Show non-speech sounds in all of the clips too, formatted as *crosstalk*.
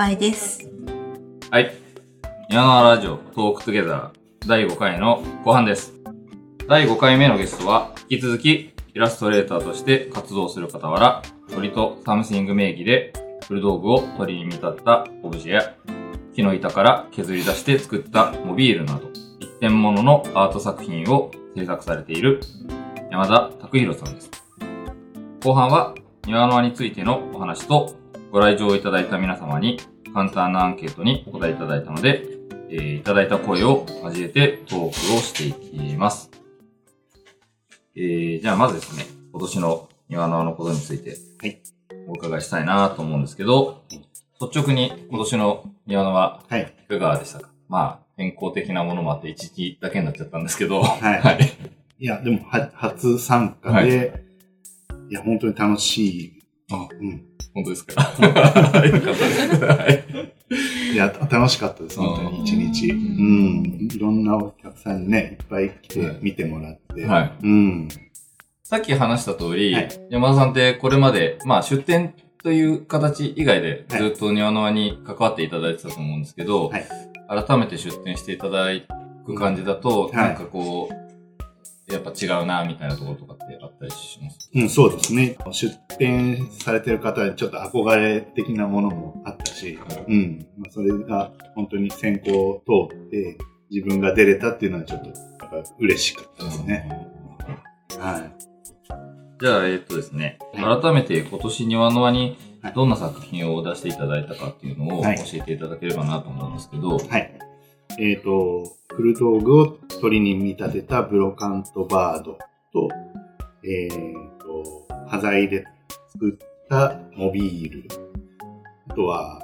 河合です。はい。矢野ラジオ Talk Together 第5回の後半です。第5回目のゲストは、引き続きイラストレーターとして活動する傍ら、鳥とサムシング名義で古道具を鳥に見立てたオブジェや木の板から削り出して作ったモビールなど、一点物のアート作品を制作されている山田拓弘さんです。後半は庭の輪についてのお話とご来場いただいた皆様に簡単なアンケートにお答えいただいたので、えーいただいた声を交えてトークをしていきます。えー、じゃあまずですね、今年の庭の輪のことについて、はいお伺いしたいなと思うんですけど、率直に今年の庭の輪はい。いかがでしたか？まあ、変更的なものもあって一時だけになっちゃったんですけど、はい *laughs* はい。いや、でも、は、初参加はいで、い、や、本当に楽しい。あうん。本当ですか？よかったです。はい。いや、楽しかったです、本当に、一日。ううんん。いろんなお客さんにね、いっぱい来はいて見てもらって。はい。うん。さっき話した通り、はい山田さんってこれまで、まあ出店という形以外でずっと庭の輪に関わっていただいてたと思うんですけど、はい改めて出店していただく感じだと、はいなんかこう、やっぱ違うな、みたいなところとかってあったりします？うん、そうですね。出店されてる方にちょっと憧れ的なものもあったし、うん。まあ、それが本当に選考を通って、自分が出れたっていうのはちょっと、やっぱ嬉しかったですね。はい。じゃあ、えっとですね、は改めて今年庭の輪にはいどんな作品を出していただいたかっていうのを教はいえていただければなと思うんですけど、はい。えっ、と、古道具を鳥に見立てたブロカントバードと、えっ、と、端材で作ったモビール。あとは、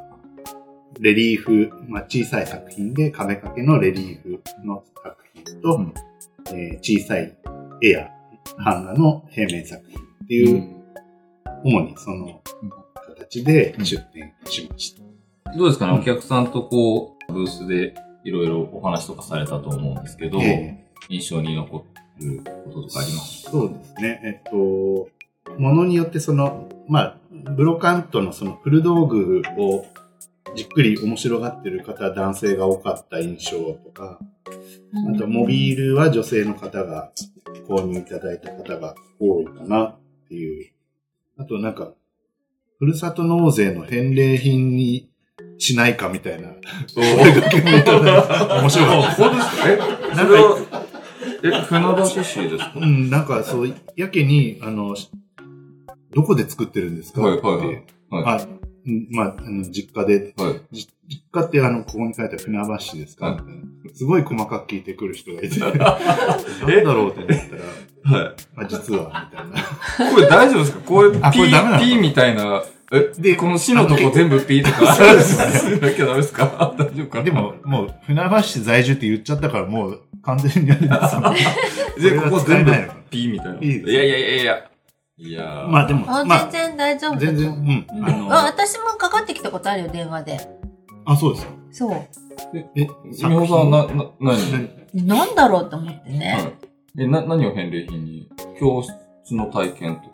レリーフ、まあ、小さい作品で壁掛けのレリーフの作品と、うん。えー小さいエア、版画の平面作品っていう、主にその形で出展しました。どうですかね、うん。お客さんとこう、ブースでいろいろお話とかされたと思うんですけど、えー印象に残ることとかあります？そうですね。えっと、ものによってその、まあ、ブロカントのその古道具をじっくり面白がってる方、男性が多かった印象とか、あとモビールは女性の方が購入いただいた方が多いかなっていう。あとなんか、ふるさと納税の返礼品にしないかみたいな。*laughs* 面白かった。本当ですか？えなんか、え、船橋市ですか？うん、なんかそう、やけに、あの、どこで作ってるんですか？はいはいはい。あ、うんまあ、あの実家で、はい。じ実家ってあの、ここに書いてある船橋市ですか、はい。すごい細かく聞いてくる人がいて、*laughs* なんだろうって思ったら、はい。あ、実は、みたいな。これ大丈夫ですか？これ、ピあこれダメなの？みたいな、え、でこの市のとこ全部ピーとか、*laughs* そうですね。なきゃダメですか？*laughs* 大丈夫か？なでも、もう、船橋市在住って言っちゃったから、もう、完全にあれですよ *laughs* で、ここ全部ピーみたいな。いやいやいやいや。いやーまあでも、あ、まあ、全然大丈夫。全然、うん。うんあの、あ、私もかかってきたことあるよ、電話で。あ、そうですよ。そう。え、みほさんはな、な、何？何？なんだろうと思ってね。はい。え、な、何を返礼品に？教室の体験とか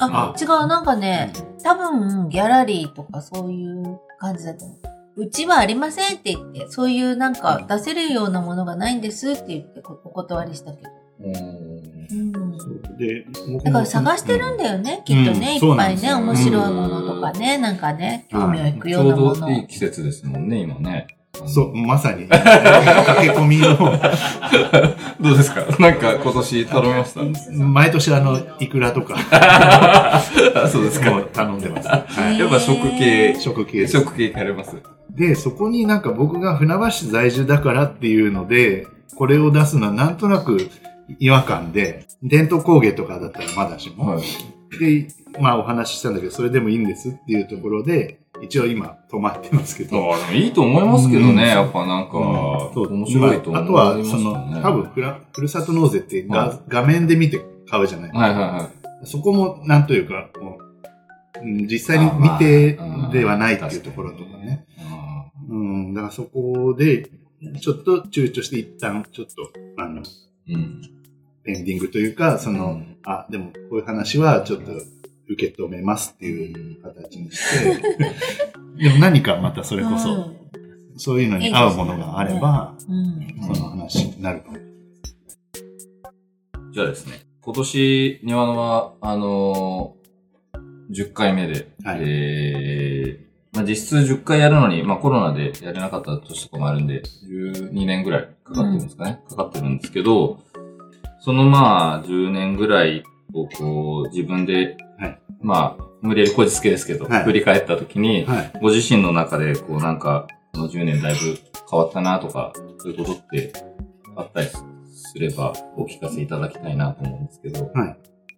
あ、違う、なんかね、多分、ギャラリーとかそういう感じだと思う。うちはありませんって言って、そういうなんか出せるようなものがないんですって言ってこお断りしたけど。うーんうん。で、僕だから探してるんだよね、きっとね、うんいっぱいね、面白いものとかね、なんかね、興味を引くようちょうなもの。どいい季節ですもんね、今ね。そう、まさに、*laughs* 駆け込みの、*laughs* どうですか？なんか今年頼みました？毎年あの、イクラとか、あ *laughs* そうですか。頼んでます。はい。やっぱ食系、食系。食系行かれます？で、そこになんか僕が船橋市在住だからっていうので、これを出すのはなんとなく違和感で、伝統工芸とかだったらまだしも。はい。で、まあお話ししたんだけど、それでもいいんですっていうところで、一応今止まってますけど。あでもいいと思いますけどうん。ね、やっぱなんか、そう。面白いと思いまああとは、その。多分ふら、ふるさと納税ってが、は画面で見て買うじゃない、はいはいはそこも、なんというか、こううん実際に見てではないっていうところとかね。あうん、だからそこで、ちょっと躊躇して一旦、ちょっと、あの、ーうん。ペンディングというか、その、うん。あ、でもこういう話はちょっと受受け止めますっていう形にして、*laughs* でも何かまたそれこそ、そういうのに合うものがあれば、うん。その話になるかも。じゃあですね、今年、庭野は、あのー10回目で、はいえー、まあ、実質10回やるのに、まあ、コロナでやれなかった年とかもあるんで、12年ぐらいかかってるんですかね、かかってるんですけど、そのまあ、10年ぐらいをこう、自分で、はいまあ、無理やりこじつけですけど、はい振り返った時に、はい。ご自身の中で、こうなんか、この10年だいぶ変わったなとか、そういうことってあったりすれば、お聞かせいただきたいなと思うんですけど。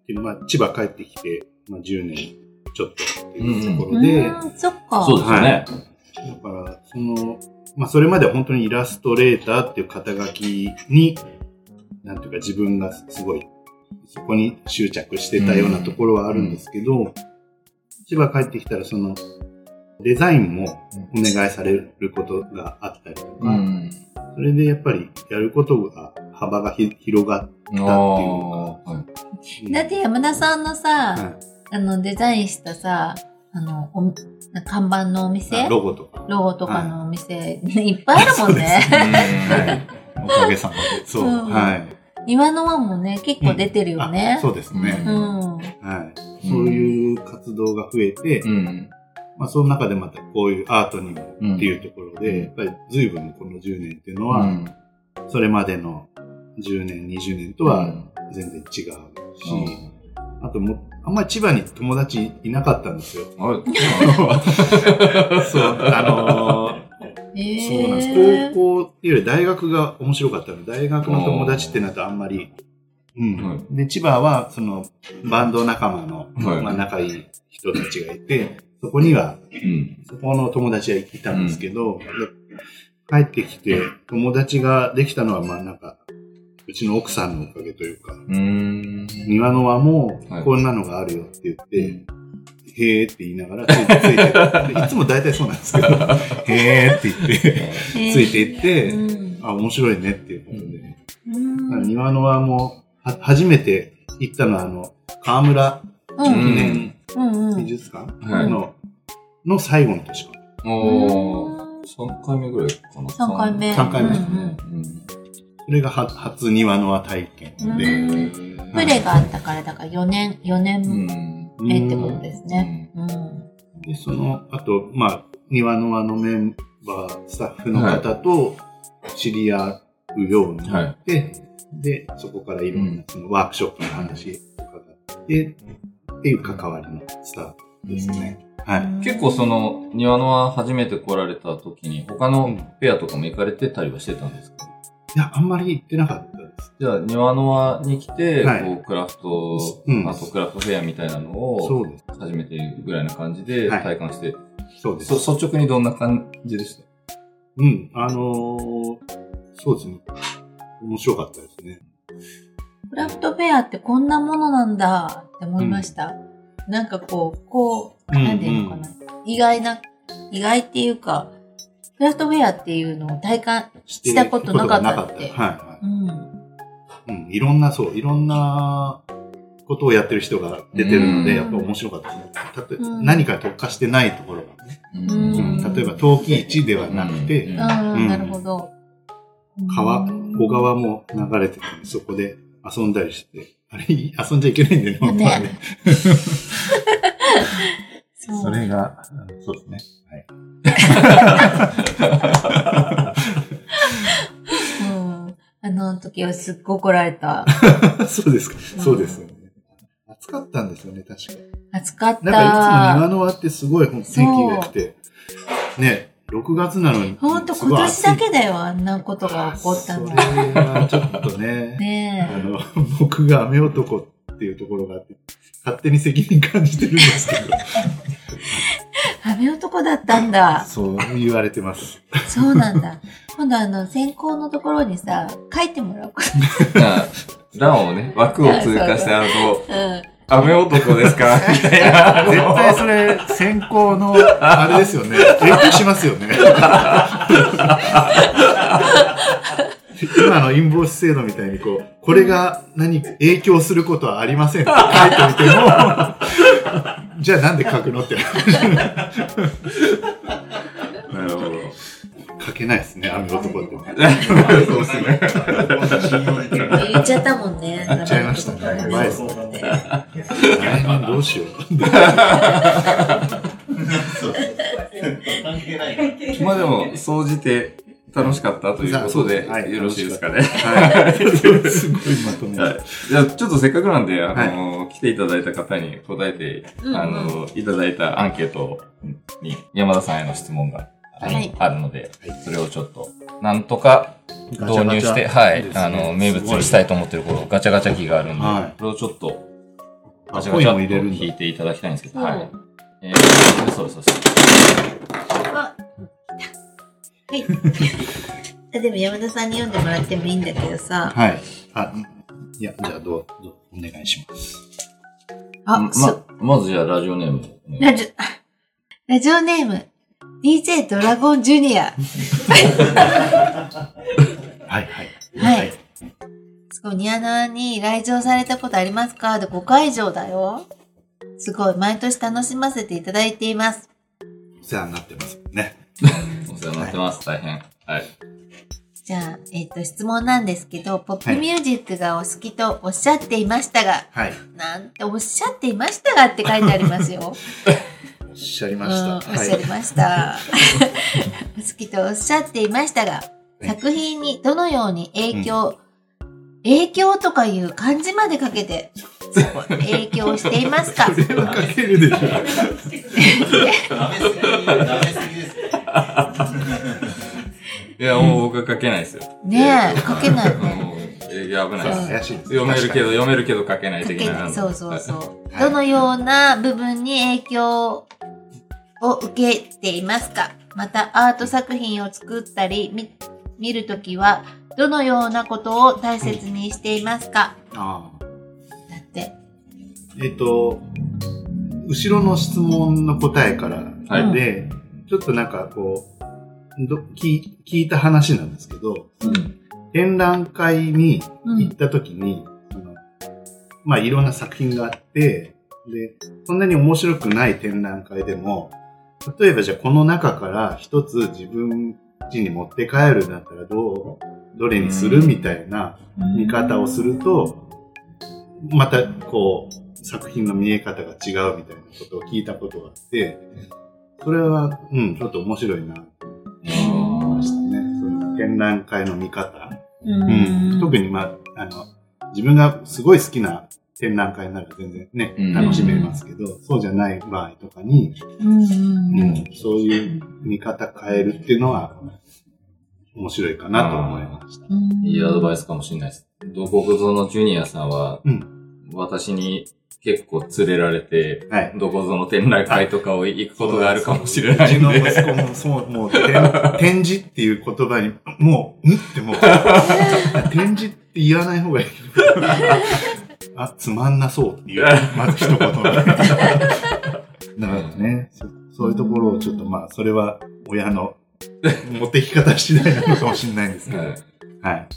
でまあ、千葉帰ってきて、まあ、10年ちょっとっていうところで、うん、そっか。そうですよね。だから、その、まあ、それまでは本当にイラストレーターっていう肩書きに、なんていうか自分がすごい、そこに執着してたようなところはあるんですけど、千葉帰ってきたらその、デザインもお願いされることがあったりとか、うん。それでやっぱりやることが幅がひ広がっああ、はい。て、だって山田さんのさ、はいあの、デザインしたさ、あの、お看板のお店？あロゴとか。ロゴとかのお店、いっぱいあるもんね。*laughs* はい。おかげさまで。そう。うんはい。岩の湾もね、結構出てるよねあ。そうですね。ううん。はい。そういう活動が増えて、うん。まあ、その中でまたこういうアートにもうん。っていうところで、やっぱり随分この10年っていうのは、うん、それまでの10年、20年とは全然違うし、あとも、あんまり千葉に友達いなかったんですよ。*laughs* そう、あのーえそうなんです。ー、高校っていうより大学が面白かったので、大学の友達ってなるとあんまり、うん。はで、千葉は、その、バンド仲間の、はいまあ、仲いい人たちがいて、そこには、うん。そこの友達はいたんですけど、で帰ってきて、友達ができたのは、まあなんか、うちの奥さんのおかげというか、う。庭の輪もはいこんなのがあるよって言って、へーって言いながらついてついて、でいつも大体そうなんですけど、*laughs* へーって言って、ついていって、うん。あ、面白いねっていうことで。うん。庭の輪も、は初めて行ったのは、あの、河村う。記うん念。美術館はいの、の最後の年かな。おー、3回目ぐらいかな。三回目。三回目うんうん。それがは初庭の輪体験で、うんプレがあったから、だから4年、4う年ん。目ってことですね。うん。で、その、あと、まあ、庭の輪のメンバー、スタッフの方と知り合うようになって、で、そこからいろんなそのワークショップの話とかがあって、っていう関わりのスタートですね。はい。結構その、庭野は初めて来られた時に、他のペアとかも行かれてたりはしてたんですか？いや、あんまり行ってなかった。じゃあ、庭野輪に来て、はいこう、クラフト、うんアートクラフトフェアみたいなのを、そうです。初めてぐらいな感じではい体感して、そうです。そ率直にどんな感じでした？うん。あのーそうですね。面白かったですね。クラフトフェアってこんなものなんだって思いました。なんかこう、こう、なんていうのかな。意外な、意外っていうか、クラフトフェアっていうのを体感、したことなかったってことがなかったはい、うん。はい。うん。いろんな、そう、いろんなことをやってる人が出てるのうんで、やっぱ面白かったですね。何か特化してないところがね。ううん例えば、陶器市ではなくて、うんなるほど。川、小川も流れてて、そこで遊んだりして、あれ、遊んじゃいけないんだよね、本当はね。*laughs* それが、うんそうですね。はい。*laughs* うん。あの時はすっごい怒られた。*laughs* そうですか。そうですよね。暑かったんですよね、確か。暑かった。なんかいつも庭の輪ってすごい天気が良くて、ね、6月なのに。ほんと今年だけだよ、あんなことが起こったの。それはちょっとね、ねあの、僕が雨男っていうところがあって、勝手に責任感じてるんですけど、え。雨男だったんだ。そう言われてます。そうなんだ。今度あの、先行のところにさ、書いてもらおうかな欄をね、枠を通過してあると、な。うん。雨男ですか *laughs* みたいな。絶対それ、先行の、あれですよね。影響しますよね。*laughs* 今のインボイス制度みたいにこう、これが何か影響することはありませんって書いておいても、じゃあなんで書くのって。なるほど。書けないですね、雨男って。そうですね。言っちゃったもんね。言っちゃいましたねやばいっすねど *laughs* うしよう。関係ない。まあでも、総じて楽しかったということで、はいよろしいですかね。はい。すごいまとめ。はい。じゃあ、ちょっとせっかくなんで、あの、来ていただいた方に答えて、うんうん。あの、いただいたアンケートに山田さんへの質問が、あのはい。あるのではい、それをちょっと、なんとか導入して、はい、ですね。あの、名物にしたいと思ってるこのガチャガチャ機があるんで、はい。これをちょっと、あガチャガチャコインも入れるんだ。っと引いていただきたいんですけど、うん。はい。えー、そうそうです。あはい。*laughs* あでも山田さんに読んでもらってもいいんだけどさ。はい。あ、いや、じゃあどう、どうお願いします。あ、まそ、まずじゃあラジオネーム。ラジオ、ラジオネーム、DJ ドラゴンジュニア。はい、はい。はい。すごい、ニアナに来場されたことありますか？で5回以上だよ。すごい、毎年楽しませていただいています。お世話になってますね。*laughs* お世話になってます。大変。はい。じゃあ、えっ、と、質問なんですけど、ポップミュージックがお好きとおっしゃっていましたが、はい。なんておっしゃっていましたがって書いてありますよ。*laughs* おっしゃりまうん、した。おっしゃりました。*laughs* お好きとおっしゃっていましたが、い作品にどのように影響、影響とかいう漢字までかけて、影響していますか？それは書けるでしょ。ダメすぎです。*laughs* いや、もう僕は書けないですよ。ねえ、書けないね。もういや、危ないです。怪しいです。読めるけど、読めるけど書けない書けない。的な。そうそうそう。はいどのような部分に影響を受けていますか？また、アート作品を作ったり、見見るときは、どのようなことを大切にしていますか？ああ。だって。えっ、と、後ろの質問の答えからはいで、ちょっとなんかこう、ど聞聞いた話なんですけど、うん。展覧会にうん。行った時に、そのまあいろんな作品があって、で、そんなに面白くない展覧会でも、例えばじゃあこの中から一つ自分家に持って帰るんだったらどう、どれにするみたいな見方をすると、またこう、作品の見え方が違うみたいなことを聞いたことがあって、それは、うん、ちょっと面白いな、と思いましたね。その展覧会の見方。うん、特に、まあ、あの、自分がすごい好きな展覧会なら全然ね、うん楽しめますけど、そうじゃない場合とかに、うんそういう見方変えるっていうのは、面白いかなと思いました。うんいいアドバイスかもしれないです。どこぞのジュニアさんは、うん私に結構連れられて、はい。どこぞの展覧会とかを行くことがあるかもしれなうちのいんで。息子もそう、もう、展展示っていう言葉に、もう、んってもう、展示って言わない方がいい。あ、つまんなそうっていう、まず一言目。だからねそ、そういうところをちょっとまあ、それは親の持ってき方次第なのかもしれないんですけど、はいはい。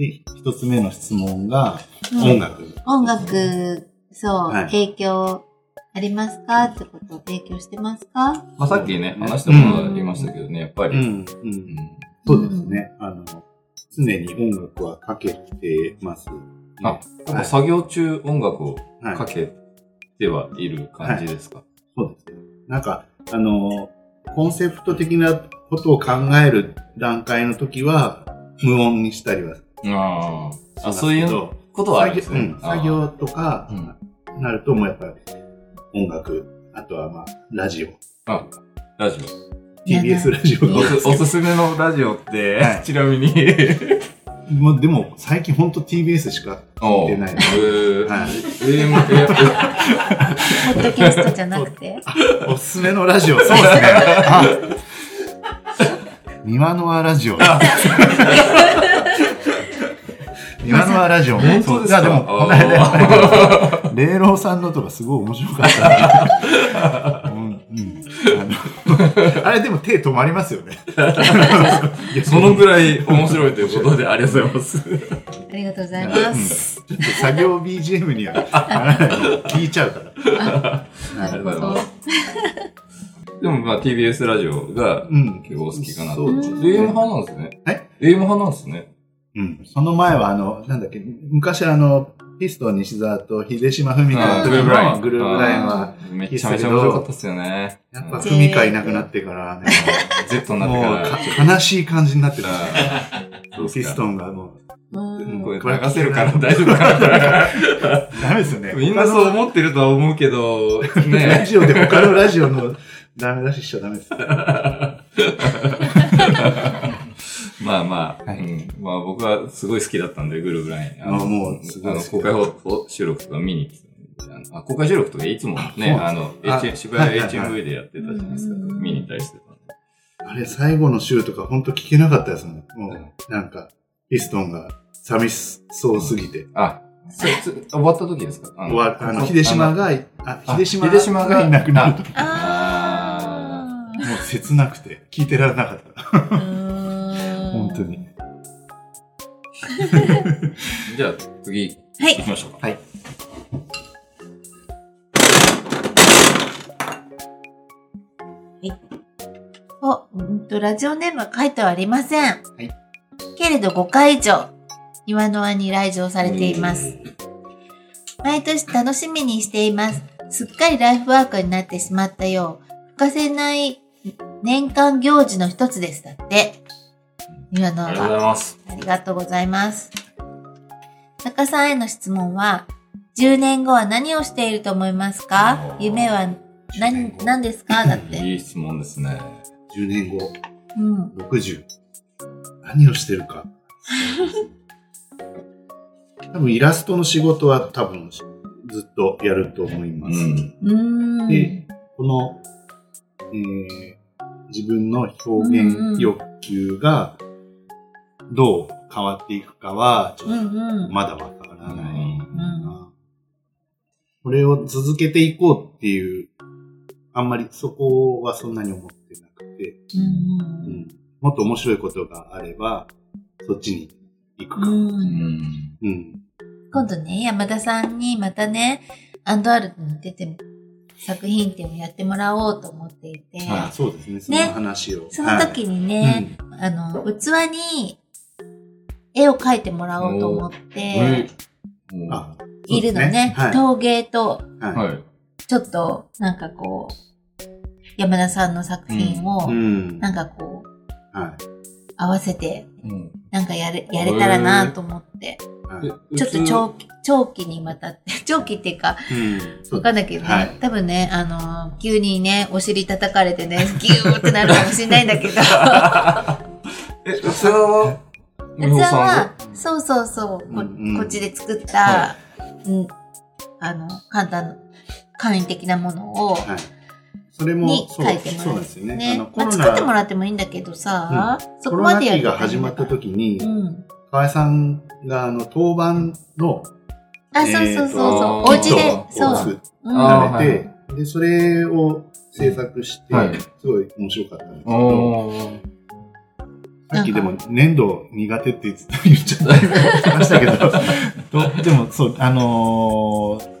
うんで、一つ目の質問が、うん音楽。音楽、そう、はい影響ありますか？ってこと、影響してますか？まあさっきね、話したものがありましたけどね、やっぱり。うん、う。うんんそうですね。あの、常に音楽はかけてます、ね。あ、なんか作業中音楽をはいかけてはいる感じですか、そうですね。なんか、あの、コンセプト的なことを考える段階の時は、無音にしたりはああ。そういうことはあるんですね。作業うん作業とかうん、なるともうやっぱり音楽、あとはまあ、ラジオ。あーラジ TBS ラジオオ。おすおすすめのラジオって、はい *laughs* ちなみに。*laughs* もうでも、最近ほんと TBS しか聞いてない。えーはいポッドキャストじゃなくて？おすすめのラジオ、*laughs* そうですね。あ三輪の輪ラジオ。い今のはラジオも。本当ですか？でも、この間霊老さんのとかすごい面白かった。うんうんあれでも手止まりますよね。*laughs* そのぐらい面白いということで、ありがとうございます。ありがとうございます。ちょっと作業 BGM には聞いちゃうから。なるほど。でも、まあ、TBS ラジオがうん。結構お好きかなと。そうです AM 派なんですね。え ?AM 派なんですね。うん。その前は、あの、なんだっけ、昔あの、ピストン西澤と秀島文香の時グルーブライン。のグルーブラインは、めちゃめちゃ面白かったっすよね。やっぱうん文香いなくなってからね、Z になってもうから。か悲しい感じになってた。ピストンがもう、うんこれ流せるから大丈夫かなダメですよね。みんなそう思ってるとは思うけど、ラね。ジオで他のラジオのダメ出ししちゃダメです。*laughs* まあまあ、はいうんまあ僕はすごい好きだったんで、グルーブライン。あもうすごいあの、好き公開放送収録とか見に行ってたんであのあ公開収録とかいつもね、あの、あ H- 渋谷 HMV でやってたじゃないですか。うん見に行ったりしてたんで。あれ、最後の週とか本当聞けなかったですもん。もう、なんか、ピストンが寂しそうすぎて。あ、そつ終わった時ですか？あ終わあの、こ秀島あのが、あ、秀島秀島ががいなくなると。あもう切なくて、聞いてられなかった。ー。本本当。に。*laughs* じゃあ次、はい行きましょうか。はい。お、うんと、ラジオネームは書いてはありません。いけれど5回以上、岩の輪に来場されています。毎年楽しみにしています。すっかりライフワークになってしまったよう、欠かせない年間行事の一つです。だって。岩の輪ありがとうございが。ます。ありがとうございます。中さんへの質問は、10年後は何をしていると思いますか？夢は何、何ですか？だって。*laughs* いい質問ですね。10年後、うん。60。何をしてるか。*laughs* 多分イラストの仕事は多分ずっとやると思います。うん。で、この、えー自分の表現欲求がどう変わっていくかは、ちょっうんとうん。まだわからない。これを続けていこうっていう、あんまりそこはそんなに思ってなくて、うんうんもっと面白いことがあれば、そっちに行くか。うん。ううん。ん。うん。今度ね、山田さんにまたね、アンドアルトに出て作品展をやってもらおうと思っていて、はそうですね、その話を。その時にね、あの、器に絵を描いてもらおうと思っえて、いるのね。はい。陶芸と、はいはい。ちょっと、なんかこう、山田さんの作品を、うん。なんかこう、は合わせて、うんなんかやれ、やれたらなと思って。ちょっと長期、長期にわたって、*laughs* 長期っていうか、うん。そうわかんないけどね、はい多分ね、あのー急にね、お尻叩かれてね、ギューってなるかもしれないんだけど、*laughs* え、器は、器は、そうそうそう、こうんうんこっちで作った、はうん、あの、簡単、簡易的なものを、はい。それもに、そう書いてもらう。そうですよね。あねまあ、ロ作ってもナ、らってもいいんだけどさ、そコロナこまでやる期が始まった時にう、ん。河合さんが、あの、当番の、あ、そうそうそうえーそう、とお家でそう。作られて、で、それを制作してはい、すごい面白かったんですけど、さっきでも粘土苦手って言っちゃった。ましたけど、*laughs* どでもそう、あのー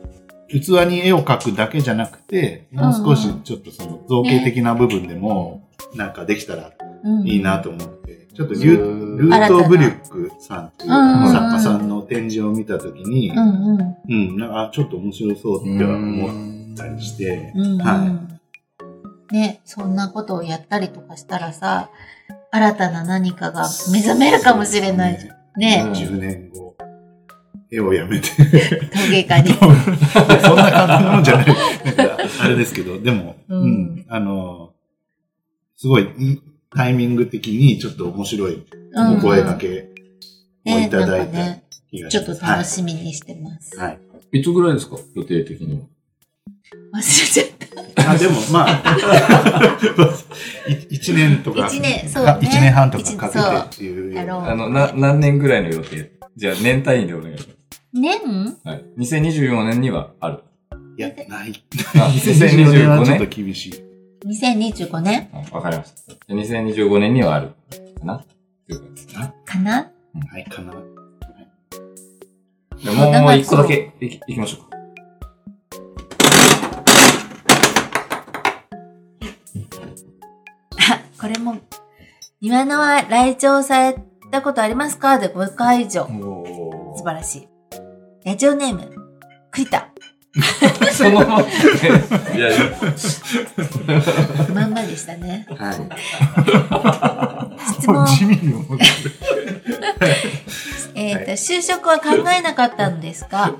器に絵を描くだけじゃなくて、もう少しちょっとその造形的な部分でも、なんかできたらうんいいなと思って、ちょっとルート・ブリュックさんっていううん作家さんの展示を見たときに、うんうん。うん、なんかあちょっと面白そうっては思ったりして、はね、そんなことをやったりとかしたらさ、新たな何かが目覚めるかもしれないじゃん。ねうん10年後、絵をやめて、陶芸家に。*laughs* そんな感じのもんじゃない。なんか、あれですけど、でも、ううんん、あの、すごいタイミング的にちょっと面白いうんお声掛けをね、いただいたなんかね、気がちょっと楽い。しみにしてます。はい。はいいつぐらいですか？予定的には。忘れちゃった。あ、でもまあ、い *laughs* 一年とか、一年そうね年半とかかけてっていう。あの、な、何年ぐらいの予定？じゃあ年単位でお願いし年ます。はい。2024年にはある。いや、ない。あ、2024年は2025ちょっと年厳しい。2025年？あわかりました。じゃあ2025年にはある。かな？かな？はい、かな。じゃあもう一個だけいきいきましょうか。これも、今のは来庁されたことありますか？で5回以上。お素晴らしい。ラジオネーム、栗田。*laughs* そのまま。いやいや。まんまでしたね。はい。質問。地味に思ってる。*laughs* えっ、と、就職は考えなかったのですか？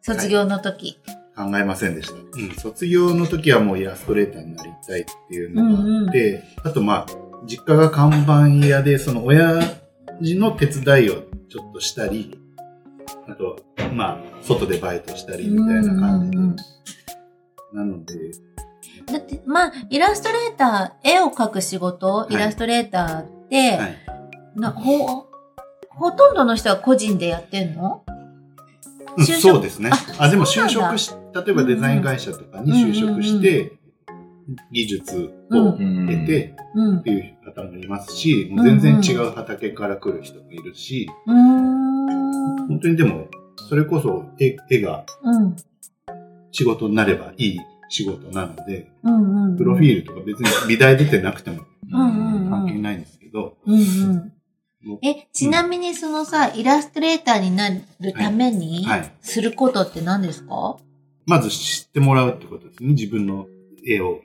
卒業の時。考えませんでした。うん、卒業の時はもうイラストレーターになりたいっていうのがあって、あとまあ、実家が看板屋で、その親父の手伝いをちょっとしたり、あと、まあ、外でバイトしたりみたいな感じで。うんうんうんなので、だって、まあ、イラストレーター、絵を描く仕事、いイラストレーターって、はい。なほ、ほとんどの人は個人でやってんの？うん就職？そうですね。ああ、でも就職し、例えばデザイン会社とかに就職して、技術をうん得てうんっ。ていう方もいますし、もう全然違う畑から来る人もいるし。本当にでも、それこそ絵絵がうん。仕事になればいい仕事なので。プロフィールとか別に美大出てなくても関係ないんですけど。え、ちなみにそのさ、イラストレーターになるためにすることって何ですか？まず知ってもらうってことですね。自分の絵を。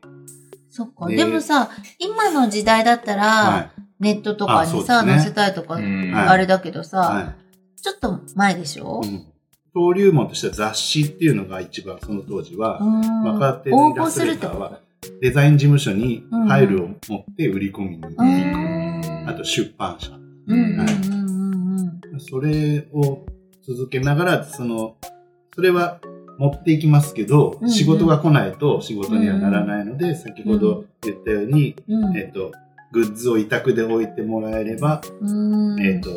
そっか。ででもさ、今の時代だったはら、ネットとかにさ、ね載せたいとか、あれだけどい。さ、はちょっと前でしょ？い。うん登竜門としては雑誌っていうのが一番その当時は、うん若手の応募イラストレーターはデザイン事務所にファイルを持って売り込みに行く。とうんあと出版社。うんうんうんうんうん。それを続けながら、その、それは持っていきますけど、うんうん。仕事が来ないと仕事にはならないので、先ほど言ったように、うん。えっ、と、グッズを委託で置いてもらえれば、うん。えっ、と、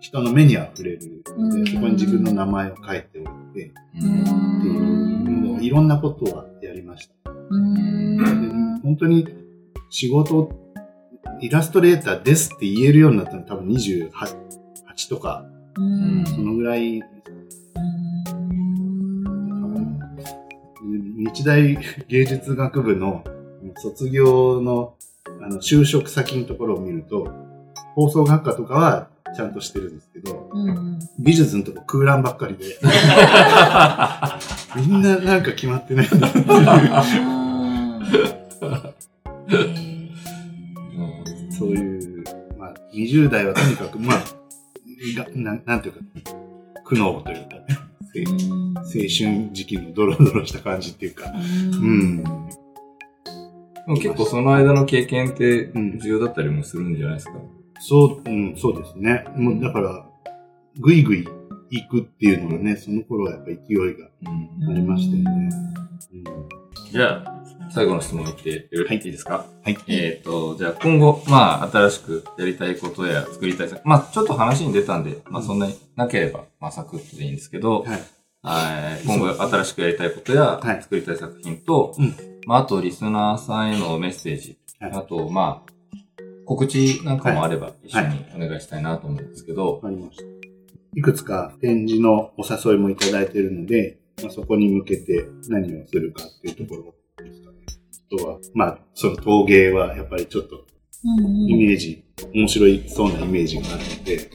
人の目には触れるので、うん。そこに自分の名前を書いておいて、うん。っていう、もういろんなことはやりました。本当に仕事、イラストレーターですって言えるようになったの多分28とか、うん。そのぐらい日大芸術学部の卒業のあの就職先のところを見ると、放送学科とかはちゃんとしてるんですけど、うん美術のとこ空欄ばっかりで、*laughs* みんななんか決まってないんだっていう。そういう、まあ、20代はとにかく、まあ、がななんていうか、苦悩というかね、青青春時期のドロドロした感じっていうか、うん。結構その間の経験ってうん重要だったりもするんじゃないですか？そう、うん、そうですね。もうだから、ぐいぐい行くっていうのがね、その頃はやっぱ勢いが。うん。ありましたよね。うん。じゃあ、最後の質問いってよろはい。いいですか？はい。えっ、と、じゃあ今後、まあ、新しくやりたいことや作りたい作、まあ、ちょっと話に出たんで、まあ、そんなになければ、まあ、サクッとでいいんですけど、はい。はい。今後新しくやりたいことや、はい。作りたい作品と、うん。まあ、あとリスナーさんへのメッセージ、はい。あと、まあ、告知なんかもあれば一緒にお願いしたいなと思うんですけど、わかりました。いくつか展示のお誘いもいただいているので、まあ、そこに向けて何をするかっていうところですかね。あとは、まあ、その陶芸はやっぱりちょっとイメージ、面白いそうなイメージがあるので、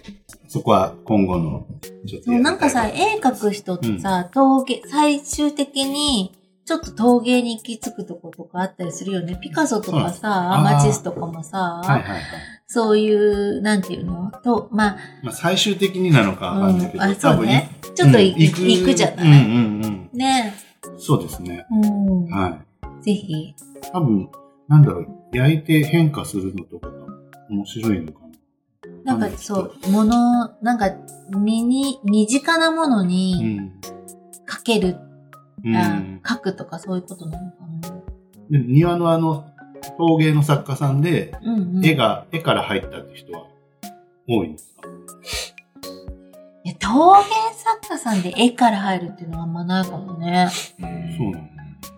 そこは今後のちょっとな。いんかさ、絵描く人ってさ、陶芸、最終的に、ちょっと陶芸に行き着くとことかあったりするよね。ピカソとかさ、うんマチスとかもさ、はいはいはい。そういう、なんていうの？と、まあ、まあ、最終的になのかわかんないけど、うんあそうね多分ちょっとい、うん行くじゃない、うんうんねうん。そうですね。うん。はい。ぜひ。多分、なんだろう、焼いて変化するのとかが面白いのかな。なんかそう、もの、なんか、身に、身近なものうにん。描ける、うん。あ描くとかそういうことなのかな。で庭のあの、陶芸の作家さんで、うんうん。絵が、絵から入ったって人は多いんですか？いや陶芸作家さんで絵から入るっていうのはあんまないかもね。うんそうなの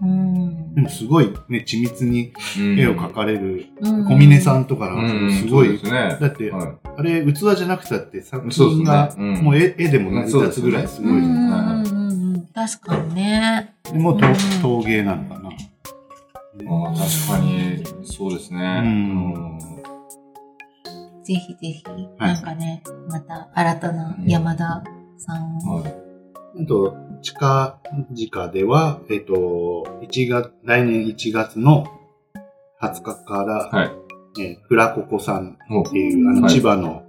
うん。でもすごいね、緻密に絵を描かれる、うん。小峰さんとかうなん。んかすごい、そうですね。だってはあれ器じゃなくたって作品がうん。もう絵絵でも成り立つぐらいすごいじゃうん。ないうんうんうん。確かにね。でもう陶芸なのかな。あ確かに、そうですね。うんぜひぜひ、なんかね、また新たな山田さんを。はい。あと、近々では、えっ、と、1月、来年1月の20日から、はい。えーフラココさんほっていう、あの、はい千葉の、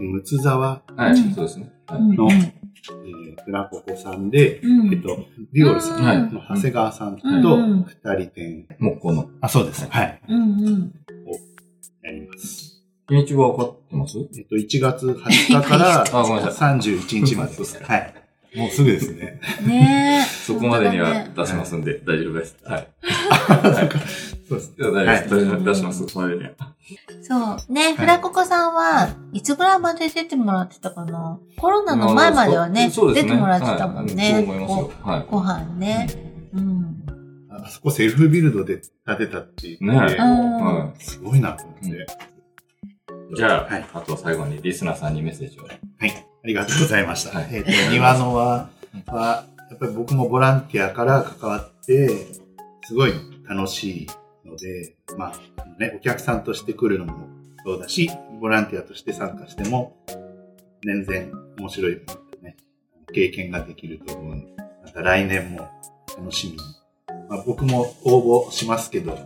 むつ沢はい、うんそうですね。はいの、えラココさんで、うんえっ、と、デュオルさんはいの長谷川さんと二人展、木工の。あ、そうです。はい。うんうん。やります。日にちは分かってます？えっ、と、1月20日から *laughs* あごめんなさ31日までですかはい。もうすぐですね。ねえ。*laughs* そこまでには出しますんで、大丈夫です。はい。*laughs* はい出します、そう。ね、フラココさんはいつぐらいまで出てもらってたかな？コロナの前まではね、そうですね出てもらってたもんね。はいそう思いますよ。はごご飯ね。うん。あそこセルフビルドで建てたって言って、ねえうんはすごいなと思って。い。じゃあ、はいあとは最後にリスナーさんにメッセージを。はい。ありがとうございました。はいえっ、と、庭の輪は、やっぱり僕もボランティアから関わって、すごい楽しいので、まあ、ね、お客さんとして来るのもそうだし、ボランティアとして参加しても、全然面白い、ね、経験ができると思うので、また来年も楽しみに。まあ、僕も応募しますけど、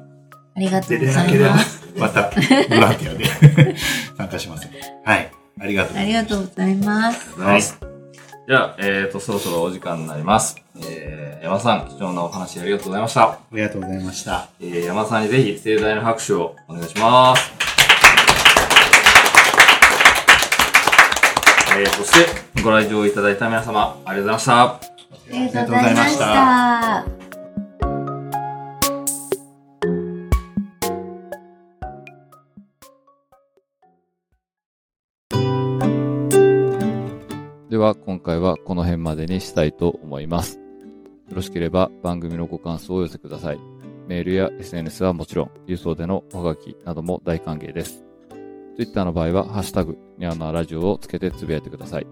ありがと出うござれないければます。、またボランティアで *laughs* 参加します。はい。ありがとうごありざいます。がとうございます。ござい。じゃあ、えっ、と、そろそろお時間になります。えー、山田さん、貴重なお話ありがとうございました。ありがとうございました。えー、山田さんにぜひ盛大な拍手をお願いします。えー、そして、ご来場いただいた皆様、ありがとうございました。ありがとうございました。では今回はこの辺までにしたいと思います。よろしければ番組のご感想をお寄せください。メールや SNS はもちろん、郵送でのおはがきなども大歓迎です。Twitter の場合は、ハッシュタグ、ニワノアラジオをつけてつぶやいてください。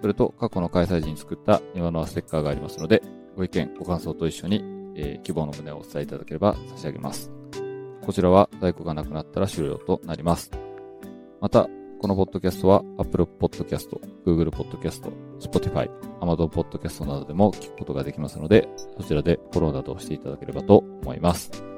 それと、過去の開催時に作ったニワノアステッカーがありますので、ご意見、ご感想と一緒に、えー希望の旨をお伝えいただければ差し上げます。こちらは在庫がなくなったら終了となります。また、このポッドキャストは Apple Podcast、Google Podcast、Spotify、Amazon Podcast などでも聞くことができますので、そちらでフォローなどをしていただければと思います。